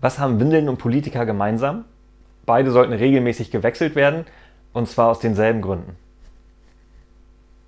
Was haben Windeln und Politiker gemeinsam? Beide sollten regelmäßig gewechselt werden, und zwar aus denselben Gründen.